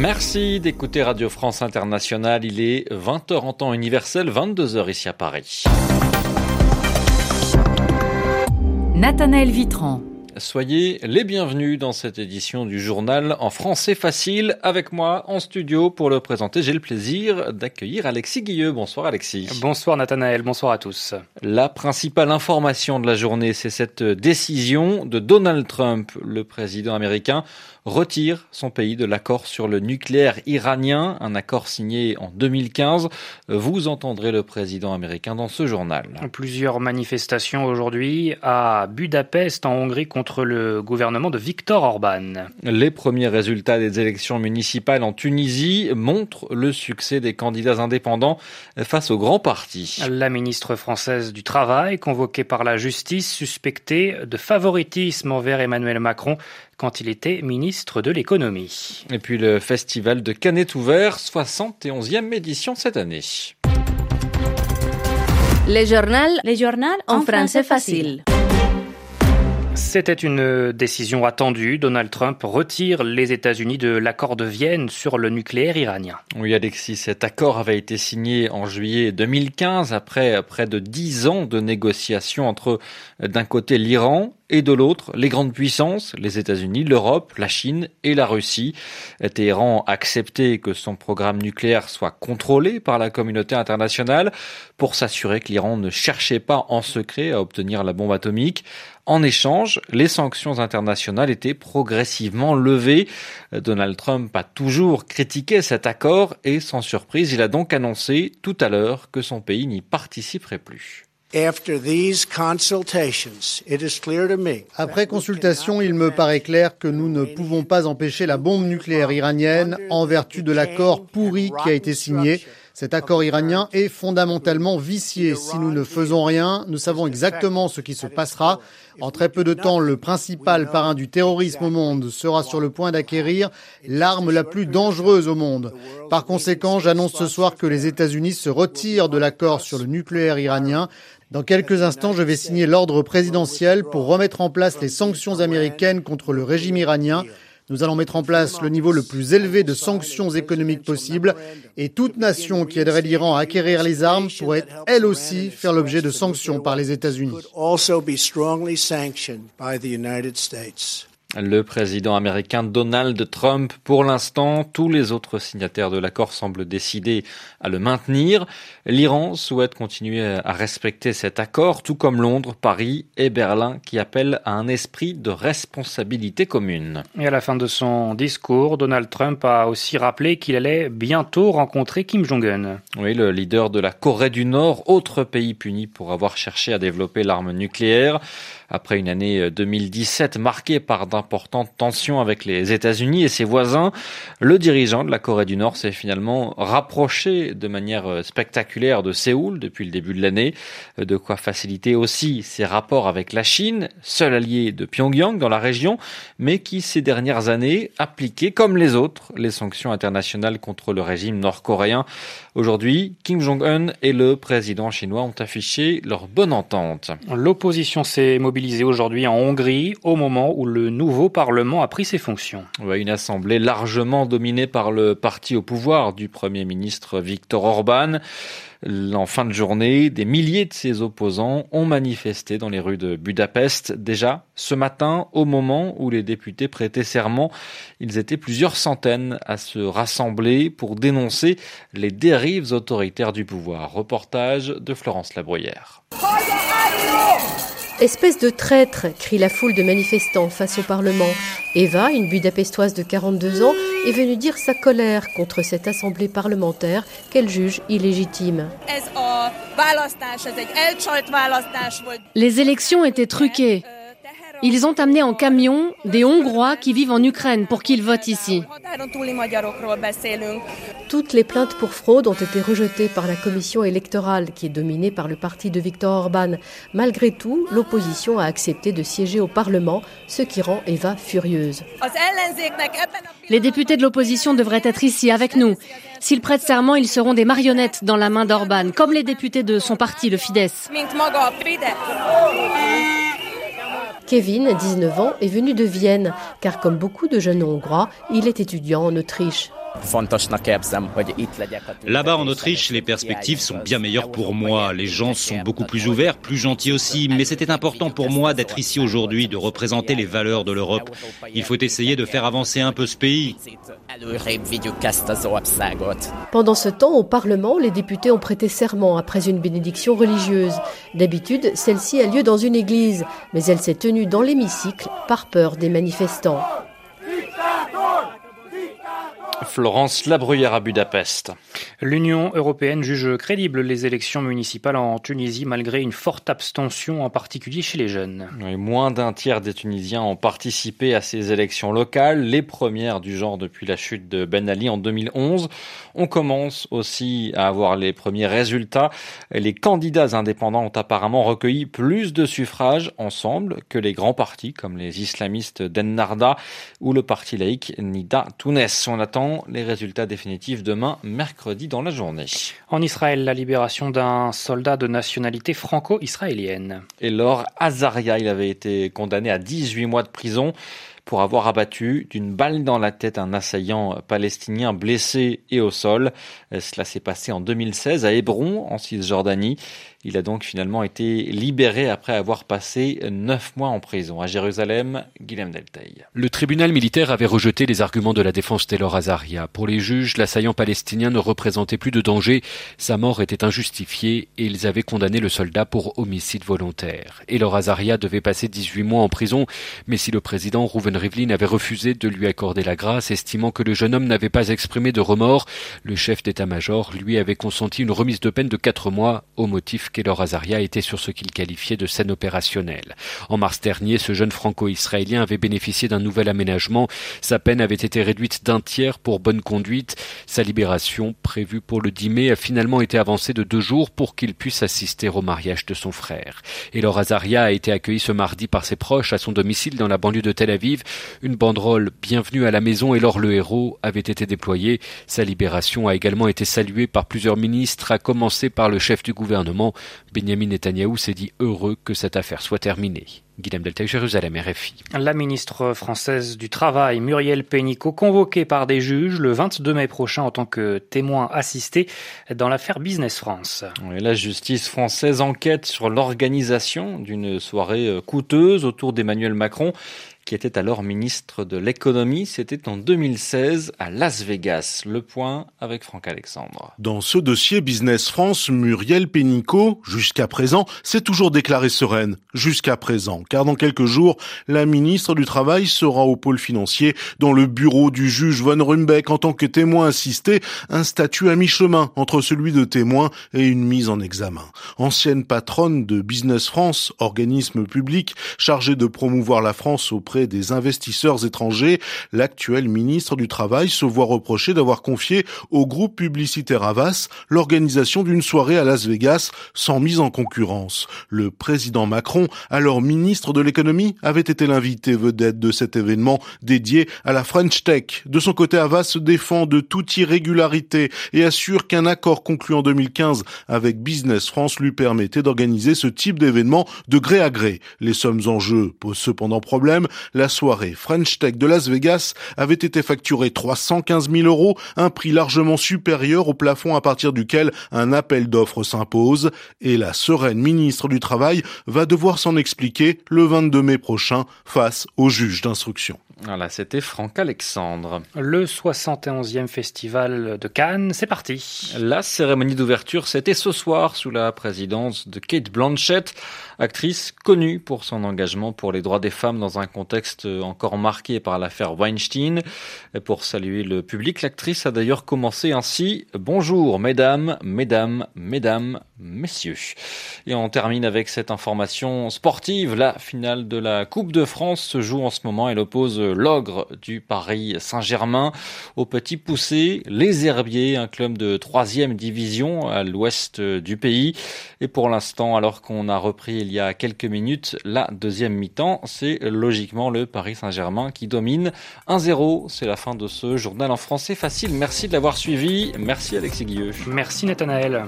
Merci d'écouter Radio France Internationale. Il est 20h en temps universel, 22h ici à Paris. Nathanaël Vitran. Soyez les bienvenus dans cette édition du journal en français facile. Avec moi en studio pour le présenter, j'ai le plaisir d'accueillir Alexis Guilleux. Bonsoir Alexis. Bonsoir Nathanaël, bonsoir à tous. La principale information de la journée, c'est cette décision de Donald Trump, le président américain, retire son pays de l'accord sur le nucléaire iranien, un accord signé en 2015. Vous entendrez le président américain dans ce journal. Plusieurs manifestations aujourd'hui à Budapest en Hongrie contre le gouvernement de Viktor Orban. Les premiers résultats des élections municipales en Tunisie montrent le succès des candidats indépendants face aux grands partis. La ministre française du Travail, convoquée par la justice, suspectée de favoritisme envers Emmanuel Macron, quand il était ministre de l'économie. Et puis le festival de Cannes est ouvert, 71e édition cette année. Les journaux, les journaux en français facile. C'était une décision attendue. Donald Trump retire les États-Unis de l'accord de Vienne sur le nucléaire iranien. Oui, Alexis, cet accord avait été signé en juillet 2015 après près de dix ans de négociations entre d'un côté l'Iran et de l'autre les grandes puissances, les États-Unis, l'Europe, la Chine et la Russie. Téhéran a accepté que son programme nucléaire soit contrôlé par la communauté internationale pour s'assurer que l'Iran ne cherchait pas en secret à obtenir la bombe atomique. En échange, les sanctions internationales étaient progressivement levées. Donald Trump a toujours critiqué cet accord et sans surprise, il a donc annoncé tout à l'heure que son pays n'y participerait plus. Après consultation, il me paraît clair que nous ne pouvons pas empêcher la bombe nucléaire iranienne en vertu de l'accord pourri qui a été signé. Cet accord iranien est fondamentalement vicié. Si nous ne faisons rien, nous savons exactement ce qui se passera. En très peu de temps, le principal parrain du terrorisme au monde sera sur le point d'acquérir l'arme la plus dangereuse au monde. Par conséquent, j'annonce ce soir que les États-Unis se retirent de l'accord sur le nucléaire iranien. Dans quelques instants, je vais signer l'ordre présidentiel pour remettre en place les sanctions américaines contre le régime iranien. Nous allons mettre en place le niveau le plus élevé de sanctions économiques possible et toute nation qui aiderait l'Iran à acquérir les armes pourrait elle aussi faire l'objet de sanctions par les États-Unis. Le président américain Donald Trump, pour l'instant, tous les autres signataires de l'accord semblent décidés à le maintenir. L'Iran souhaite continuer à respecter cet accord, tout comme Londres, Paris et Berlin, qui appellent à un esprit de responsabilité commune. Et à la fin de son discours, Donald Trump a aussi rappelé qu'il allait bientôt rencontrer Kim Jong-un. Oui, le leader de la Corée du Nord, autre pays puni pour avoir cherché à développer l'arme nucléaire. Après une année 2017 marquée par d'importantes tensions avec les États-Unis et ses voisins, le dirigeant de la Corée du Nord s'est finalement rapproché de manière spectaculaire de Séoul depuis le début de l'année, de quoi faciliter aussi ses rapports avec la Chine, seul allié de Pyongyang dans la région, mais qui ces dernières années appliquait comme les autres les sanctions internationales contre le régime nord-coréen. Aujourd'hui, Kim Jong-un et le président chinois ont affiché leur bonne entente. L'opposition s'est mobilisée aujourd'hui en Hongrie au moment où le nouveau Parlement a pris ses fonctions. une assemblée largement dominée par le parti au pouvoir du Premier ministre Viktor Orban. En fin de journée, des milliers de ses opposants ont manifesté dans les rues de Budapest. Déjà, ce matin, au moment où les députés prêtaient serment, ils étaient plusieurs centaines à se rassembler pour dénoncer les dérives autoritaires du pouvoir. Reportage de Florence Labruyère. Espèce de traître, crie la foule de manifestants face au Parlement. Eva, une Budapestoise de 42 ans, est venue dire sa colère contre cette assemblée parlementaire qu'elle juge illégitime. Les élections étaient truquées. Ils ont amené en camion des Hongrois qui vivent en Ukraine pour qu'ils votent ici. Toutes les plaintes pour fraude ont été rejetées par la commission électorale qui est dominée par le parti de Viktor Orban. Malgré tout, l'opposition a accepté de siéger au Parlement, ce qui rend Eva furieuse. Les députés de l'opposition devraient être ici avec nous. S'ils prêtent serment, ils seront des marionnettes dans la main d'Orban, comme les députés de son parti, le Fidesz. Kevin, 19 ans, est venu de Vienne, car comme beaucoup de jeunes Hongrois, il est étudiant en Autriche. Là-bas en Autriche, les perspectives sont bien meilleures pour moi. Les gens sont beaucoup plus ouverts, plus gentils aussi. Mais c'était important pour moi d'être ici aujourd'hui, de représenter les valeurs de l'Europe. Il faut essayer de faire avancer un peu ce pays. Pendant ce temps, au Parlement, les députés ont prêté serment après une bénédiction religieuse. D'habitude, celle-ci a lieu dans une église, mais elle s'est tenue dans l'hémicycle par peur des manifestants. Florence Labruyère à Budapest. L'Union européenne juge crédibles les élections municipales en Tunisie malgré une forte abstention, en particulier chez les jeunes. moins d'un tiers des Tunisiens ont participé à ces élections locales, les premières du genre depuis la chute de Ben Ali en 2011. On commence aussi à avoir les premiers résultats. Les candidats indépendants ont apparemment recueilli plus de suffrages ensemble que les grands partis comme les islamistes d'Ennarda ou le parti laïque Nida Tounes. On attend les résultats définitifs demain, mercredi dans la journée. En Israël, la libération d'un soldat de nationalité franco-israélienne. Et Laure Azaria, il avait été condamné à 18 mois de prison pour avoir abattu d'une balle dans la tête un assaillant palestinien blessé et au sol. Cela s'est passé en 2016 à Hébron, en Cisjordanie. Il a donc finalement été libéré après avoir passé neuf mois en prison. À Jérusalem, Guillaume Delteil. Le tribunal militaire avait rejeté les arguments de la défense Taylor Azaria. Pour les juges, l'assaillant palestinien ne représentait plus de danger, sa mort était injustifiée et ils avaient condamné le soldat pour homicide volontaire. Taylor Azaria devait passer 18 mois en prison, mais si le président Reuven Rivlin avait refusé de lui accorder la grâce, estimant que le jeune homme n'avait pas exprimé de remords, le chef d'état-major lui avait consenti une remise de peine de 4 mois au motif qu'Elor Azaria était sur ce qu'il qualifiait de scène opérationnelle. En mars dernier, ce jeune franco-israélien avait bénéficié d'un nouvel aménagement. Sa peine avait été réduite d'un tiers pour bonne conduite. Sa libération, prévue pour le 10 mai, a finalement été avancée de deux jours pour qu'il puisse assister au mariage de son frère. Elor Azaria a été accueilli ce mardi par ses proches à son domicile dans la banlieue de Tel Aviv. Une banderole Bienvenue à la maison et le héros avait été déployée. Sa libération a également été saluée par plusieurs ministres, à commencer par le chef du gouvernement, Benjamin Netanyahou s'est dit heureux que cette affaire soit terminée. Guillaume Delta, Jérusalem, RFI. La ministre française du Travail, Muriel Pénicaud, convoquée par des juges le 22 mai prochain en tant que témoin assisté dans l'affaire Business France. la justice française enquête sur l'organisation d'une soirée euh, coûteuse autour d'Emmanuel Macron qui était alors ministre de l'économie. C'était en 2016 à Las Vegas. Le point avec Franck Alexandre. Dans ce dossier Business France, Muriel Pénicaud, jusqu'à présent, s'est toujours déclarée sereine. Jusqu'à présent. Car dans quelques jours, la ministre du Travail sera au pôle financier dans le bureau du juge Von Rumbeck en tant que témoin assisté, un statut à mi-chemin entre celui de témoin et une mise en examen. Ancienne patronne de Business France, organisme public chargé de promouvoir la France auprès des investisseurs étrangers, l'actuel ministre du Travail se voit reprocher d'avoir confié au groupe publicitaire Avas l'organisation d'une soirée à Las Vegas sans mise en concurrence. Le président Macron, alors ministre de l'économie, avait été l'invité vedette de cet événement dédié à la French Tech. De son côté, Avas se défend de toute irrégularité et assure qu'un accord conclu en 2015 avec Business France lui permettait d'organiser ce type d'événement de gré à gré. Les sommes en jeu posent cependant problème la soirée French Tech de Las Vegas avait été facturée 315 000 euros, un prix largement supérieur au plafond à partir duquel un appel d'offres s'impose, et la sereine ministre du Travail va devoir s'en expliquer le 22 mai prochain face au juge d'instruction. Voilà, c'était Franck Alexandre. Le 71e festival de Cannes, c'est parti. La cérémonie d'ouverture, c'était ce soir sous la présidence de Kate Blanchett, actrice connue pour son engagement pour les droits des femmes dans un contexte encore marqué par l'affaire Weinstein. pour saluer le public, l'actrice a d'ailleurs commencé ainsi Bonjour mesdames, mesdames, mesdames, messieurs. Et on termine avec cette information sportive. La finale de la Coupe de France se joue en ce moment. Elle oppose l'ogre du Paris Saint-Germain au petit poussé, les Herbiers, un club de troisième division à l'ouest du pays. Et pour l'instant, alors qu'on a repris il y a quelques minutes la deuxième mi-temps, c'est logiquement le Paris Saint-Germain qui domine 1-0. C'est la fin de ce journal en français facile. Merci de l'avoir suivi. Merci Alexis Guilleux. Merci Nathanaël.